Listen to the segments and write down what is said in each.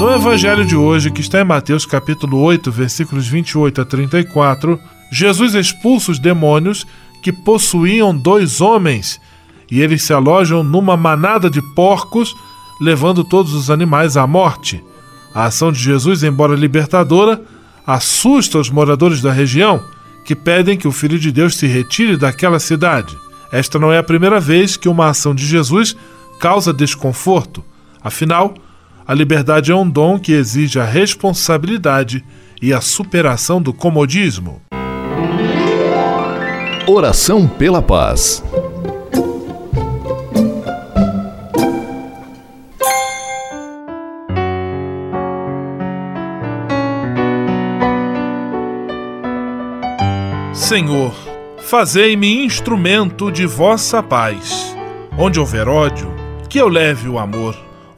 No Evangelho de hoje, que está em Mateus capítulo 8, versículos 28 a 34, Jesus expulsa os demônios que possuíam dois homens e eles se alojam numa manada de porcos, levando todos os animais à morte. A ação de Jesus, embora libertadora, assusta os moradores da região, que pedem que o Filho de Deus se retire daquela cidade. Esta não é a primeira vez que uma ação de Jesus causa desconforto. Afinal, a liberdade é um dom que exige a responsabilidade e a superação do comodismo. Oração pela paz. Senhor, fazei-me instrumento de vossa paz. Onde houver ódio, que eu leve o amor.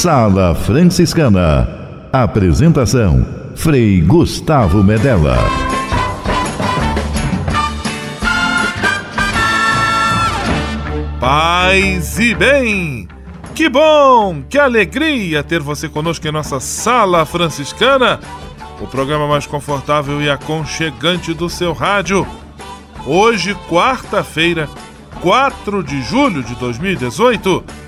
Sala Franciscana. Apresentação: Frei Gustavo Medella. Paz e bem! Que bom, que alegria ter você conosco em nossa Sala Franciscana, o programa mais confortável e aconchegante do seu rádio. Hoje, quarta-feira, 4 de julho de 2018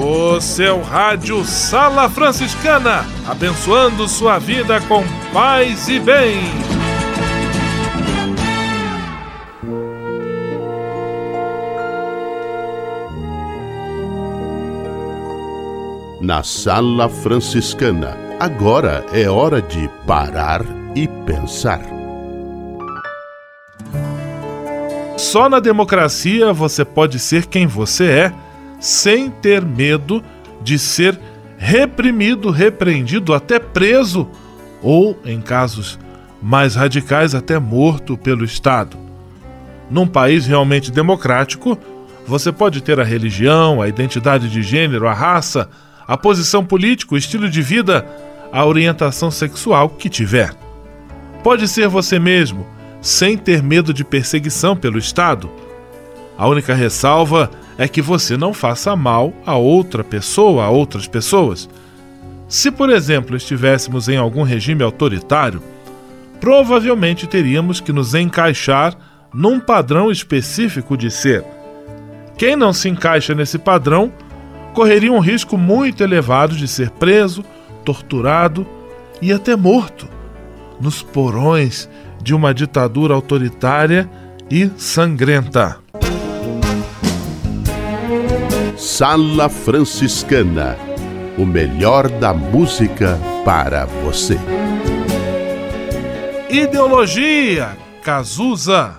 O seu rádio Sala Franciscana, abençoando sua vida com paz e bem. Na Sala Franciscana, agora é hora de parar e pensar. Só na democracia você pode ser quem você é, sem ter medo de ser reprimido, repreendido, até preso ou, em casos mais radicais, até morto pelo Estado. Num país realmente democrático, você pode ter a religião, a identidade de gênero, a raça, a posição política, o estilo de vida, a orientação sexual que tiver. Pode ser você mesmo, sem ter medo de perseguição pelo Estado. A única ressalva é que você não faça mal a outra pessoa, a outras pessoas. Se, por exemplo, estivéssemos em algum regime autoritário, provavelmente teríamos que nos encaixar num padrão específico de ser. Quem não se encaixa nesse padrão correria um risco muito elevado de ser preso, torturado e até morto nos porões de uma ditadura autoritária e sangrenta. Sala Franciscana o melhor da música para você. Ideologia Cazuza.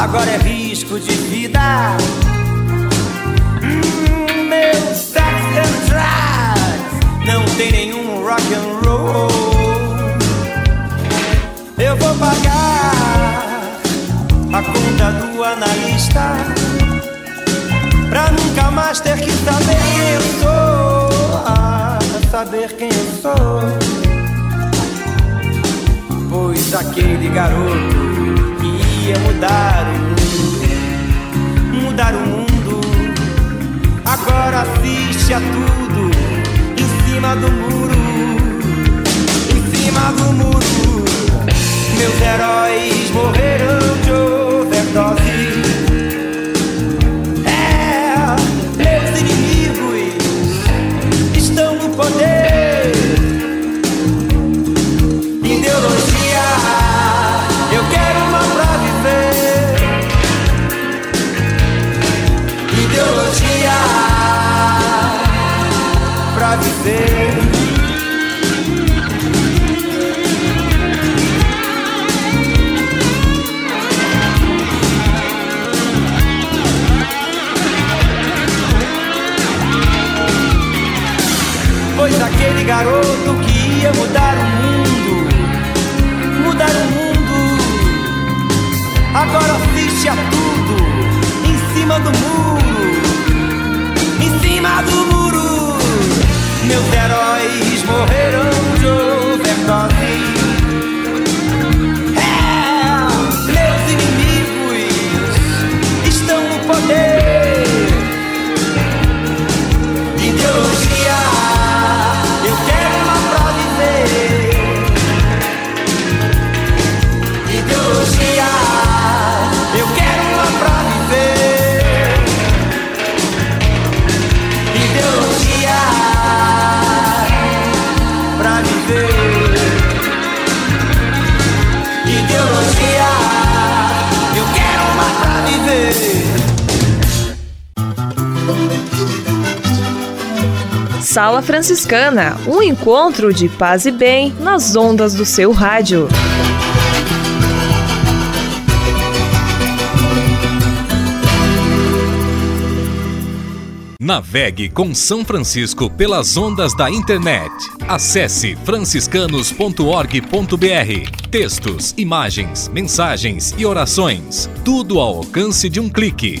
risco de vida. Hum, meu sex and drugs não tem nenhum rock and roll. Eu vou pagar a conta do analista pra nunca mais ter que saber quem eu sou. Ah, saber quem eu sou. Pois aquele garoto ia mudar o mundo, mudar o mundo. Agora assiste a tudo em cima do muro, em cima do muro. Meus heróis morreram de Pois aquele garoto que ia mudar o mundo, mudar o mundo, agora assiste a tudo. Em cima do muro, em cima do muro. Meus heróis morreram de overdose. Sala Franciscana, um encontro de paz e bem nas ondas do seu rádio. Navegue com São Francisco pelas ondas da internet. Acesse franciscanos.org.br. Textos, imagens, mensagens e orações. Tudo ao alcance de um clique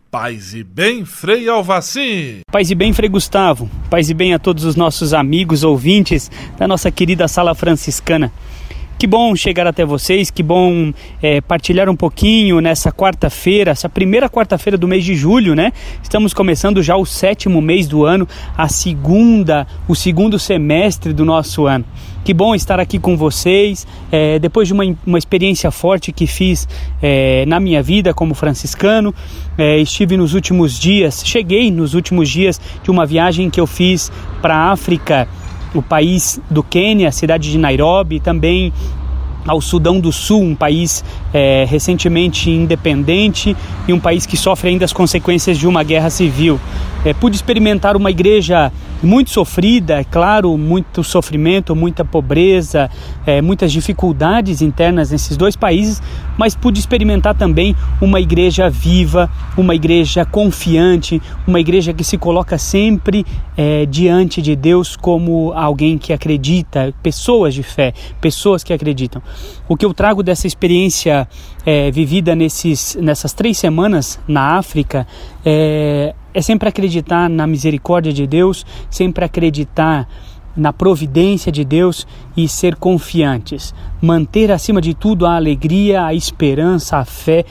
Paz e bem, Frei Alvaci. Paz e bem, Frei Gustavo. Paz e bem a todos os nossos amigos ouvintes da nossa querida Sala Franciscana. Que bom chegar até vocês, que bom é, partilhar um pouquinho nessa quarta-feira, essa primeira quarta-feira do mês de julho, né? Estamos começando já o sétimo mês do ano, a segunda, o segundo semestre do nosso ano. Que bom estar aqui com vocês. É, depois de uma, uma experiência forte que fiz é, na minha vida como franciscano, é, estive nos últimos dias, cheguei nos últimos dias de uma viagem que eu fiz para a África o país do Quênia, a cidade de Nairobi, também ao Sudão do Sul, um país é, recentemente independente e um país que sofre ainda as consequências de uma guerra civil. É, pude experimentar uma igreja muito sofrida, é claro, muito sofrimento, muita pobreza, é, muitas dificuldades internas nesses dois países, mas pude experimentar também uma igreja viva, uma igreja confiante, uma igreja que se coloca sempre é, diante de Deus como alguém que acredita, pessoas de fé, pessoas que acreditam. O que eu trago dessa experiência é, vivida nesses, nessas três semanas na África é, é sempre acreditar na misericórdia de Deus, sempre acreditar na providência de Deus e ser confiantes. Manter acima de tudo a alegria, a esperança, a fé,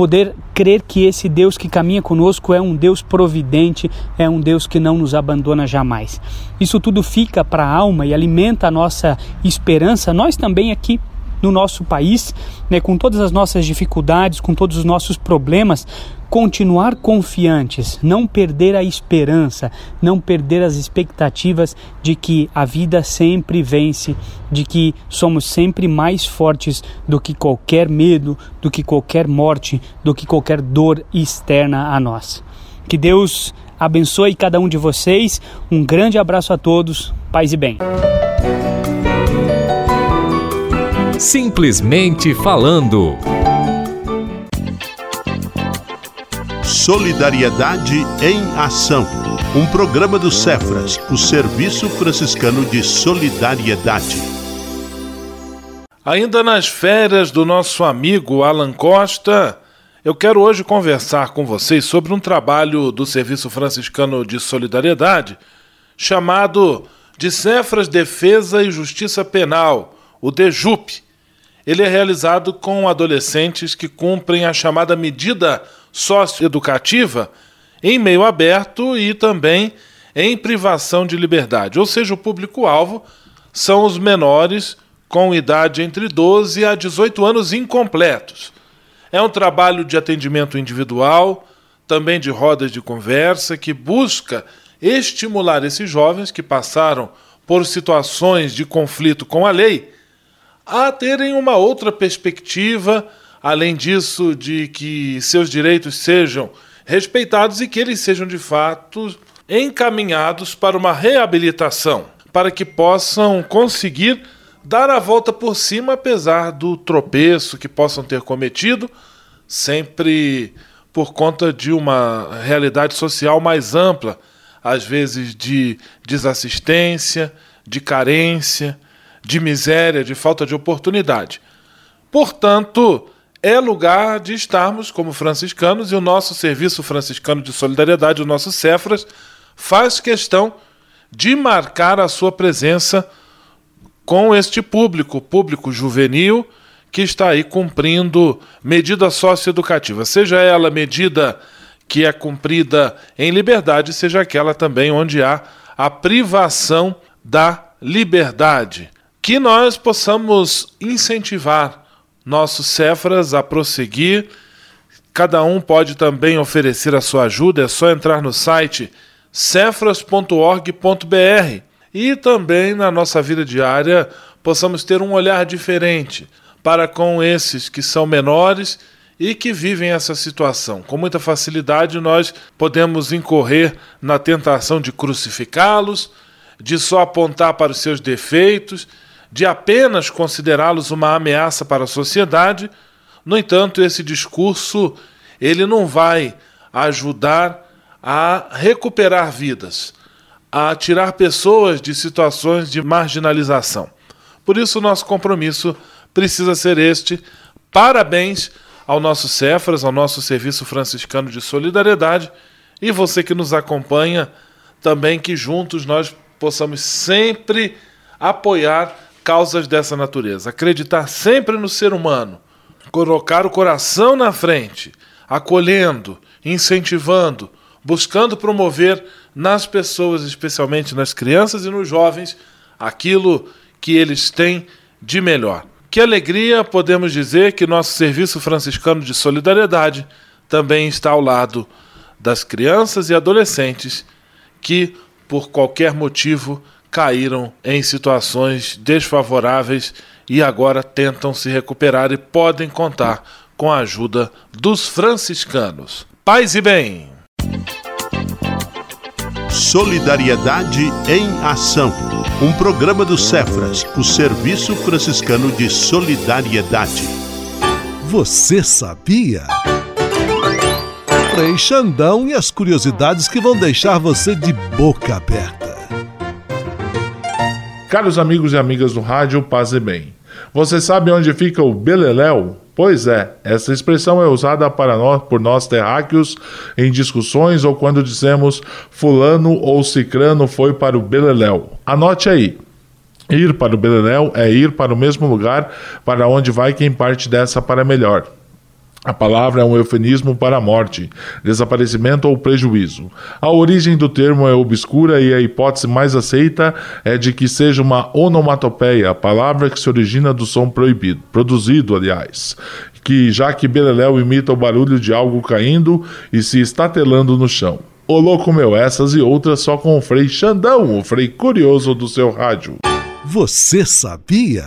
poder crer que esse Deus que caminha conosco é um Deus providente, é um Deus que não nos abandona jamais. Isso tudo fica para a alma e alimenta a nossa esperança, nós também aqui no nosso país, né, com todas as nossas dificuldades, com todos os nossos problemas, continuar confiantes, não perder a esperança, não perder as expectativas de que a vida sempre vence, de que somos sempre mais fortes do que qualquer medo, do que qualquer morte, do que qualquer dor externa a nós. Que Deus abençoe cada um de vocês. Um grande abraço a todos. Paz e bem. Simplesmente falando. Solidariedade em Ação. Um programa do Cefras, o Serviço Franciscano de Solidariedade. Ainda nas férias do nosso amigo Alan Costa, eu quero hoje conversar com vocês sobre um trabalho do Serviço Franciscano de Solidariedade chamado de Cefras Defesa e Justiça Penal, o DEJUP ele é realizado com adolescentes que cumprem a chamada medida socioeducativa em meio aberto e também em privação de liberdade, ou seja, o público-alvo são os menores com idade entre 12 a 18 anos incompletos. É um trabalho de atendimento individual, também de rodas de conversa, que busca estimular esses jovens que passaram por situações de conflito com a lei a terem uma outra perspectiva, além disso, de que seus direitos sejam respeitados e que eles sejam de fato encaminhados para uma reabilitação, para que possam conseguir dar a volta por cima, apesar do tropeço que possam ter cometido, sempre por conta de uma realidade social mais ampla, às vezes de desassistência, de carência de miséria, de falta de oportunidade. Portanto, é lugar de estarmos como franciscanos e o nosso Serviço Franciscano de Solidariedade, o nosso Cefras, faz questão de marcar a sua presença com este público, público juvenil, que está aí cumprindo medida socioeducativa, seja ela medida que é cumprida em liberdade, seja aquela também onde há a privação da liberdade que nós possamos incentivar nossos Cefras a prosseguir. Cada um pode também oferecer a sua ajuda, é só entrar no site cefras.org.br e também na nossa vida diária possamos ter um olhar diferente para com esses que são menores e que vivem essa situação. Com muita facilidade nós podemos incorrer na tentação de crucificá-los, de só apontar para os seus defeitos de apenas considerá-los uma ameaça para a sociedade. No entanto, esse discurso ele não vai ajudar a recuperar vidas, a tirar pessoas de situações de marginalização. Por isso, nosso compromisso precisa ser este. Parabéns ao nosso Cefras, ao nosso Serviço Franciscano de Solidariedade e você que nos acompanha, também que juntos nós possamos sempre apoiar causas dessa natureza. Acreditar sempre no ser humano, colocar o coração na frente, acolhendo, incentivando, buscando promover nas pessoas, especialmente nas crianças e nos jovens, aquilo que eles têm de melhor. Que alegria podemos dizer que nosso serviço franciscano de solidariedade também está ao lado das crianças e adolescentes que, por qualquer motivo, caíram em situações desfavoráveis e agora tentam se recuperar e podem contar com a ajuda dos franciscanos. Paz e bem! Solidariedade em Ação. Um programa do Cefras, o Serviço Franciscano de Solidariedade. Você sabia? Frei Xandão e as curiosidades que vão deixar você de boca aberta. Caros amigos e amigas do rádio, paz e bem. Você sabe onde fica o Beleléu? Pois é, essa expressão é usada para nós, por nós terráqueos em discussões ou quando dizemos fulano ou cicrano foi para o Beleléu. Anote aí. Ir para o Beleléu é ir para o mesmo lugar para onde vai quem parte dessa para melhor. A palavra é um eufemismo para a morte, desaparecimento ou prejuízo. A origem do termo é obscura e a hipótese mais aceita é de que seja uma onomatopeia, palavra que se origina do som proibido, produzido, aliás, que já que beleléu imita o barulho de algo caindo e se estatelando no chão. Ô louco meu, essas e outras só com o Frei Xandão, o Frei curioso do seu rádio. Você sabia?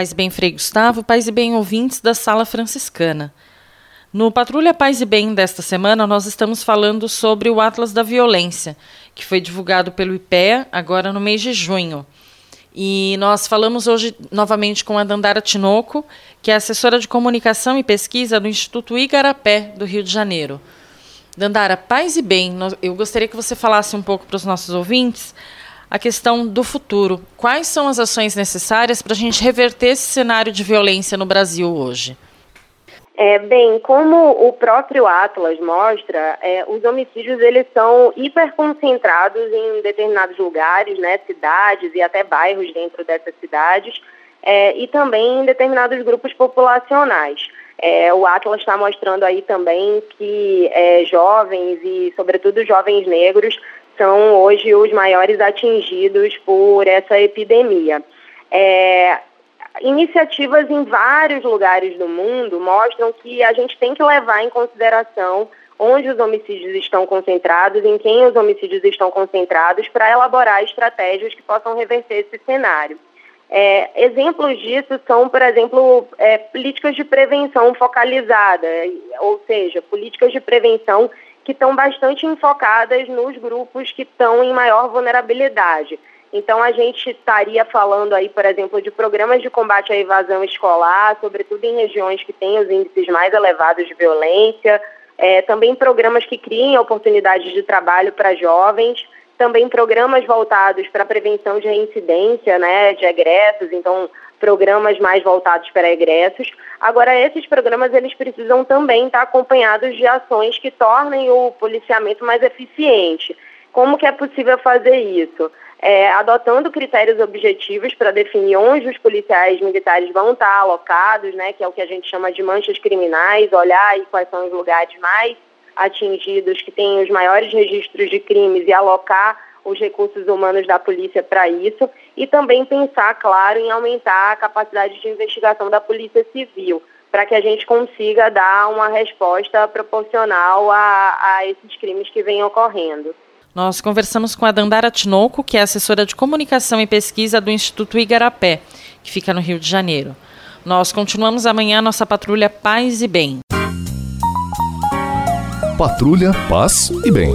Paz e Bem Frei Gustavo, Paz e Bem ouvintes da Sala Franciscana. No Patrulha Paz e Bem desta semana, nós estamos falando sobre o Atlas da Violência, que foi divulgado pelo IPEA agora no mês de junho. E nós falamos hoje novamente com a Dandara Tinoco, que é assessora de comunicação e pesquisa do Instituto Igarapé, do Rio de Janeiro. Dandara, paz e bem, eu gostaria que você falasse um pouco para os nossos ouvintes a questão do futuro. Quais são as ações necessárias para a gente reverter esse cenário de violência no Brasil hoje? É, bem, como o próprio Atlas mostra, é, os homicídios eles são hiperconcentrados em determinados lugares, né, cidades e até bairros dentro dessas cidades, é, e também em determinados grupos populacionais. É, o Atlas está mostrando aí também que é, jovens e, sobretudo, jovens negros são hoje os maiores atingidos por essa epidemia. É, iniciativas em vários lugares do mundo mostram que a gente tem que levar em consideração onde os homicídios estão concentrados, em quem os homicídios estão concentrados, para elaborar estratégias que possam reverter esse cenário. É, exemplos disso são, por exemplo, é, políticas de prevenção focalizada, ou seja, políticas de prevenção que estão bastante enfocadas nos grupos que estão em maior vulnerabilidade. Então, a gente estaria falando aí, por exemplo, de programas de combate à evasão escolar, sobretudo em regiões que têm os índices mais elevados de violência, é, também programas que criem oportunidades de trabalho para jovens, também programas voltados para a prevenção de reincidência né, de egressos, então programas mais voltados para egressos. Agora, esses programas eles precisam também estar acompanhados de ações que tornem o policiamento mais eficiente. Como que é possível fazer isso? É, adotando critérios objetivos para definir onde os policiais militares vão estar alocados, né, que é o que a gente chama de manchas criminais, olhar aí quais são os lugares mais atingidos, que têm os maiores registros de crimes e alocar os recursos humanos da polícia para isso e também pensar, claro, em aumentar a capacidade de investigação da polícia civil para que a gente consiga dar uma resposta proporcional a, a esses crimes que vêm ocorrendo. Nós conversamos com a Dandara Tinoco, que é assessora de comunicação e pesquisa do Instituto Igarapé, que fica no Rio de Janeiro. Nós continuamos amanhã nossa patrulha Paz e Bem. Patrulha Paz e Bem.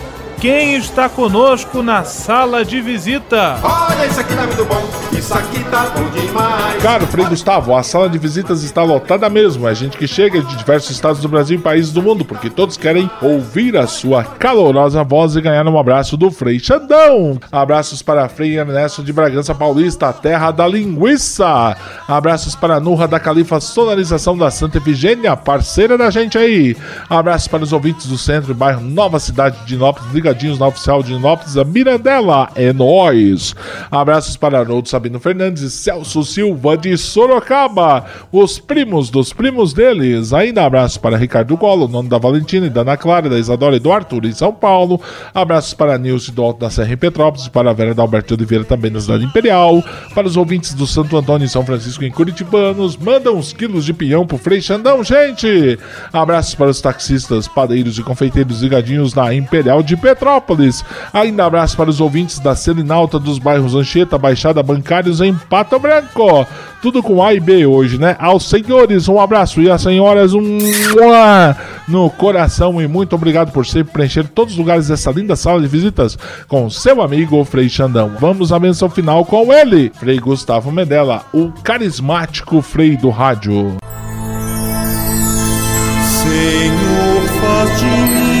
quem está conosco na sala de visita? Olha, isso aqui tá muito bom, isso aqui tá bom demais. Caro Frei Gustavo, a sala de visitas está lotada mesmo. É gente que chega de diversos estados do Brasil e países do mundo, porque todos querem ouvir a sua calorosa voz e ganhar um abraço do Frei Xandão. Abraços para Frei Ernesto de Bragança Paulista, terra da linguiça. Abraços para a Nurra da Califa Sonorização da Santa Efigênia, parceira da gente aí. Abraços para os ouvintes do centro e bairro Nova Cidade de Inópolis, ligadinhos na oficial de Inópolis, a Mirandela. É nóis. Abraços para Arnoldo Sabino Fernandes e Celso Silva de Sorocaba, os primos dos primos deles. Ainda abraços para Ricardo Golo, nome da Valentina e da Ana Clara, da Isadora e do Arthur em São Paulo. Abraços para Nilce do Alto da Serra em Petrópolis, para a Vera da Alberto Oliveira também na cidade imperial. Para os ouvintes do Santo Antônio em São Francisco em Curitibanos, manda uns quilos de pinhão pro Frei Xandão, gente! Abraços para os taxistas, padeiros e confeiteiros ligadinhos na Imperial de Petrópolis. Ainda abraço para os ouvintes da Selinalta dos bairros Anchieta, Baixada Bancários em Pato Branco. Tudo com A e B hoje, né? Aos senhores, um abraço e às senhoras, um no coração e muito obrigado por sempre preencher todos os lugares dessa linda sala de visitas com seu amigo Frei Xandão. Vamos à menção final com ele, Frei Gustavo Medella, o carismático Frei do rádio. Senhor, faz de mim